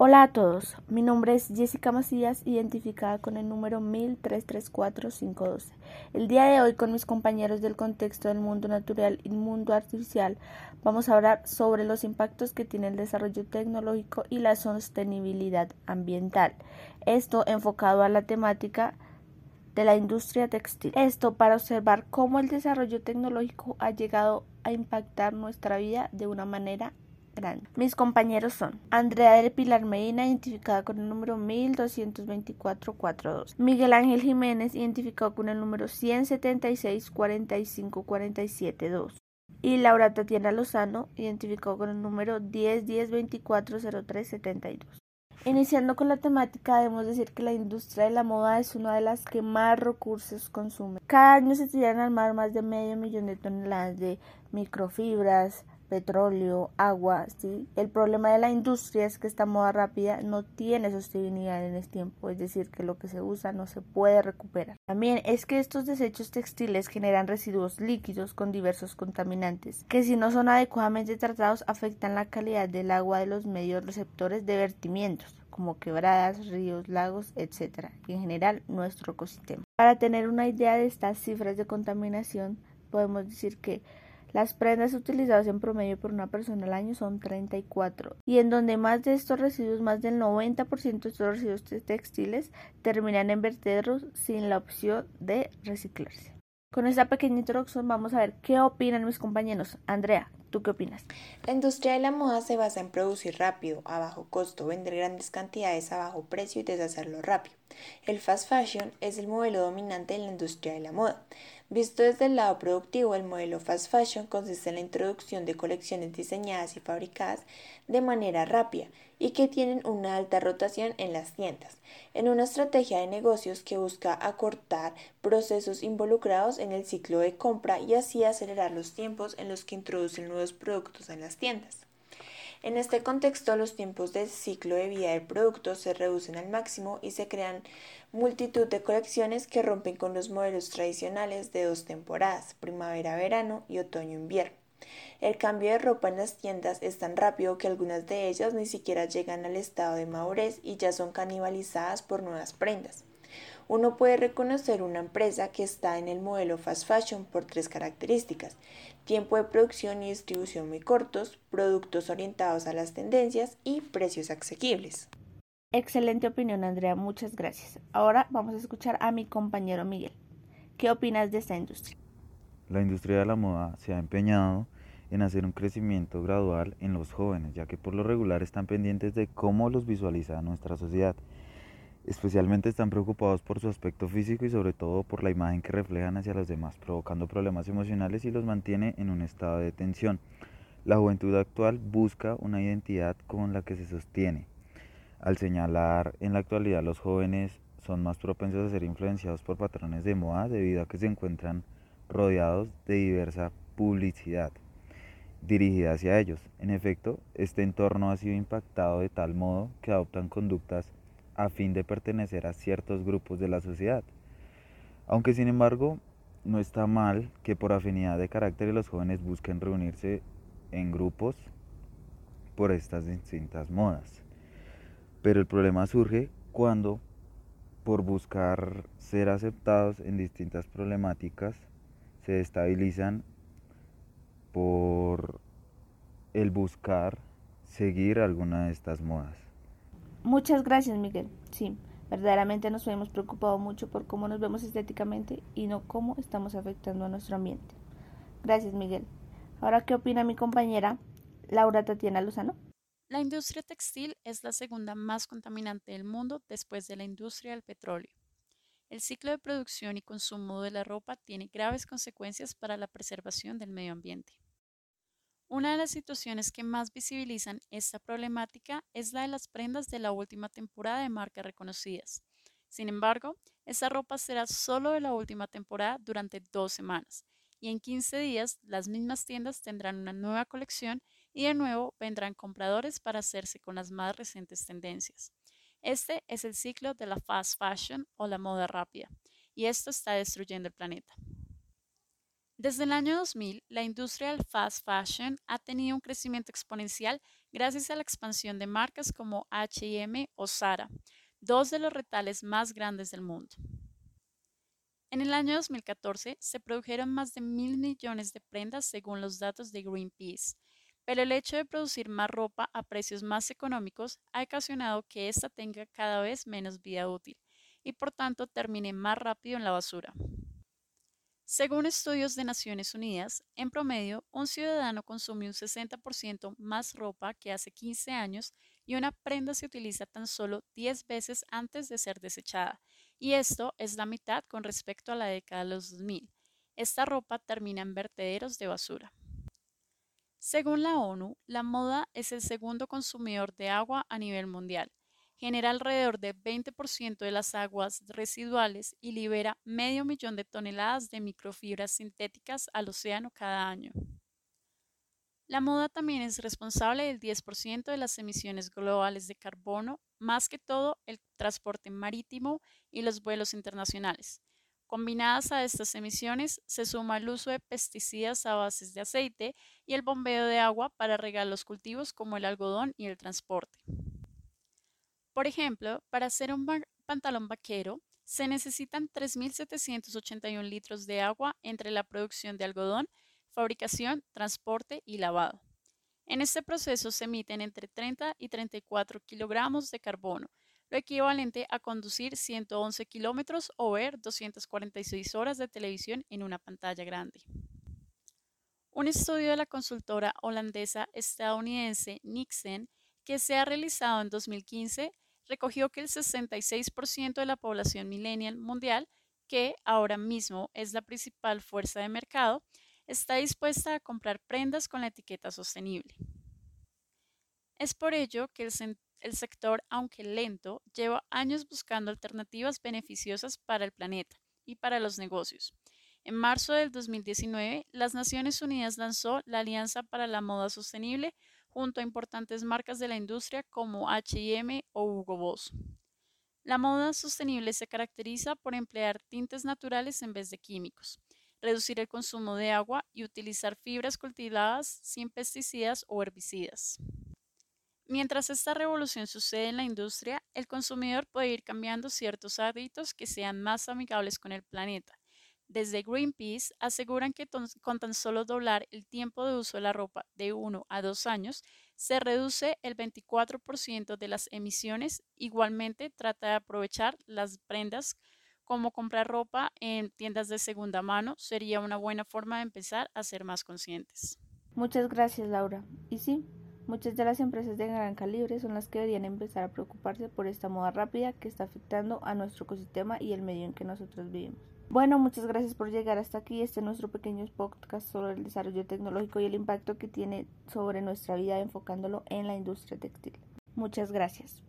Hola a todos, mi nombre es Jessica Macías, identificada con el número 1334512. El día de hoy, con mis compañeros del contexto del mundo natural y mundo artificial, vamos a hablar sobre los impactos que tiene el desarrollo tecnológico y la sostenibilidad ambiental. Esto enfocado a la temática de la industria textil. Esto para observar cómo el desarrollo tecnológico ha llegado a impactar nuestra vida de una manera mis compañeros son Andrea del Pilar Medina, identificada con el número 122442. Miguel Ángel Jiménez, identificado con el número 176 Y Laura Tatiana Lozano, identificado con el número 1010240372. Iniciando con la temática, debemos decir que la industria de la moda es una de las que más recursos consume. Cada año se tiran al mar más de medio millón de toneladas de microfibras, petróleo, agua, ¿sí? El problema de la industria es que esta moda rápida no tiene sostenibilidad en el tiempo, es decir, que lo que se usa no se puede recuperar. También es que estos desechos textiles generan residuos líquidos con diversos contaminantes, que si no son adecuadamente tratados afectan la calidad del agua de los medios receptores de vertimientos como quebradas, ríos, lagos, etc. y en general nuestro ecosistema. Para tener una idea de estas cifras de contaminación, podemos decir que las prendas utilizadas en promedio por una persona al año son 34 y en donde más de estos residuos, más del 90% de estos residuos textiles terminan en vertederos sin la opción de reciclarse. Con esta pequeña introducción vamos a ver qué opinan mis compañeros. Andrea, ¿tú qué opinas? La industria de la moda se basa en producir rápido, a bajo costo, vender grandes cantidades a bajo precio y deshacerlo rápido. El fast fashion es el modelo dominante en la industria de la moda. Visto desde el lado productivo, el modelo fast fashion consiste en la introducción de colecciones diseñadas y fabricadas de manera rápida y que tienen una alta rotación en las tiendas, en una estrategia de negocios que busca acortar procesos involucrados en el ciclo de compra y así acelerar los tiempos en los que introducen nuevos productos en las tiendas. En este contexto, los tiempos del ciclo de vida del producto se reducen al máximo y se crean multitud de colecciones que rompen con los modelos tradicionales de dos temporadas, primavera-verano y otoño-invierno. El cambio de ropa en las tiendas es tan rápido que algunas de ellas ni siquiera llegan al estado de madurez y ya son canibalizadas por nuevas prendas. Uno puede reconocer una empresa que está en el modelo fast fashion por tres características. Tiempo de producción y distribución muy cortos, productos orientados a las tendencias y precios asequibles. Excelente opinión, Andrea. Muchas gracias. Ahora vamos a escuchar a mi compañero Miguel. ¿Qué opinas de esta industria? La industria de la moda se ha empeñado en hacer un crecimiento gradual en los jóvenes, ya que por lo regular están pendientes de cómo los visualiza nuestra sociedad Especialmente están preocupados por su aspecto físico y sobre todo por la imagen que reflejan hacia los demás, provocando problemas emocionales y los mantiene en un estado de tensión. La juventud actual busca una identidad con la que se sostiene. Al señalar en la actualidad los jóvenes son más propensos a ser influenciados por patrones de moda debido a que se encuentran rodeados de diversa publicidad dirigida hacia ellos. En efecto, este entorno ha sido impactado de tal modo que adoptan conductas a fin de pertenecer a ciertos grupos de la sociedad. Aunque sin embargo, no está mal que por afinidad de carácter los jóvenes busquen reunirse en grupos por estas distintas modas. Pero el problema surge cuando, por buscar ser aceptados en distintas problemáticas, se destabilizan por el buscar seguir alguna de estas modas. Muchas gracias, Miguel. Sí, verdaderamente nos hemos preocupado mucho por cómo nos vemos estéticamente y no cómo estamos afectando a nuestro ambiente. Gracias, Miguel. Ahora, ¿qué opina mi compañera Laura Tatiana Lozano? La industria textil es la segunda más contaminante del mundo después de la industria del petróleo. El ciclo de producción y consumo de la ropa tiene graves consecuencias para la preservación del medio ambiente. Una de las situaciones que más visibilizan esta problemática es la de las prendas de la última temporada de marcas reconocidas. Sin embargo, esta ropa será solo de la última temporada durante dos semanas y en 15 días las mismas tiendas tendrán una nueva colección y de nuevo vendrán compradores para hacerse con las más recientes tendencias. Este es el ciclo de la fast fashion o la moda rápida y esto está destruyendo el planeta. Desde el año 2000, la industria del fast fashion ha tenido un crecimiento exponencial gracias a la expansión de marcas como HM o Zara, dos de los retales más grandes del mundo. En el año 2014 se produjeron más de mil millones de prendas según los datos de Greenpeace, pero el hecho de producir más ropa a precios más económicos ha ocasionado que ésta tenga cada vez menos vida útil y por tanto termine más rápido en la basura. Según estudios de Naciones Unidas, en promedio, un ciudadano consume un 60% más ropa que hace 15 años y una prenda se utiliza tan solo 10 veces antes de ser desechada, y esto es la mitad con respecto a la década de los 2000. Esta ropa termina en vertederos de basura. Según la ONU, la moda es el segundo consumidor de agua a nivel mundial. Genera alrededor del 20% de las aguas residuales y libera medio millón de toneladas de microfibras sintéticas al océano cada año. La moda también es responsable del 10% de las emisiones globales de carbono, más que todo el transporte marítimo y los vuelos internacionales. Combinadas a estas emisiones, se suma el uso de pesticidas a bases de aceite y el bombeo de agua para regar los cultivos como el algodón y el transporte. Por ejemplo, para hacer un pantalón vaquero, se necesitan 3.781 litros de agua entre la producción de algodón, fabricación, transporte y lavado. En este proceso se emiten entre 30 y 34 kilogramos de carbono, lo equivalente a conducir 111 kilómetros o ver 246 horas de televisión en una pantalla grande. Un estudio de la consultora holandesa estadounidense Nixon, que se ha realizado en 2015, recogió que el 66% de la población millennial mundial, que ahora mismo es la principal fuerza de mercado, está dispuesta a comprar prendas con la etiqueta sostenible. Es por ello que el, el sector, aunque lento, lleva años buscando alternativas beneficiosas para el planeta y para los negocios. En marzo del 2019, las Naciones Unidas lanzó la Alianza para la Moda Sostenible junto a importantes marcas de la industria como HM o Hugo Boss. La moda sostenible se caracteriza por emplear tintes naturales en vez de químicos, reducir el consumo de agua y utilizar fibras cultivadas sin pesticidas o herbicidas. Mientras esta revolución sucede en la industria, el consumidor puede ir cambiando ciertos hábitos que sean más amigables con el planeta. Desde Greenpeace aseguran que con tan solo doblar el tiempo de uso de la ropa de 1 a 2 años, se reduce el 24% de las emisiones. Igualmente, trata de aprovechar las prendas como comprar ropa en tiendas de segunda mano. Sería una buena forma de empezar a ser más conscientes. Muchas gracias, Laura. Y sí, Muchas de las empresas de gran calibre son las que deberían empezar a preocuparse por esta moda rápida que está afectando a nuestro ecosistema y el medio en que nosotros vivimos. Bueno, muchas gracias por llegar hasta aquí. Este es nuestro pequeño podcast sobre el desarrollo tecnológico y el impacto que tiene sobre nuestra vida enfocándolo en la industria textil. Muchas gracias.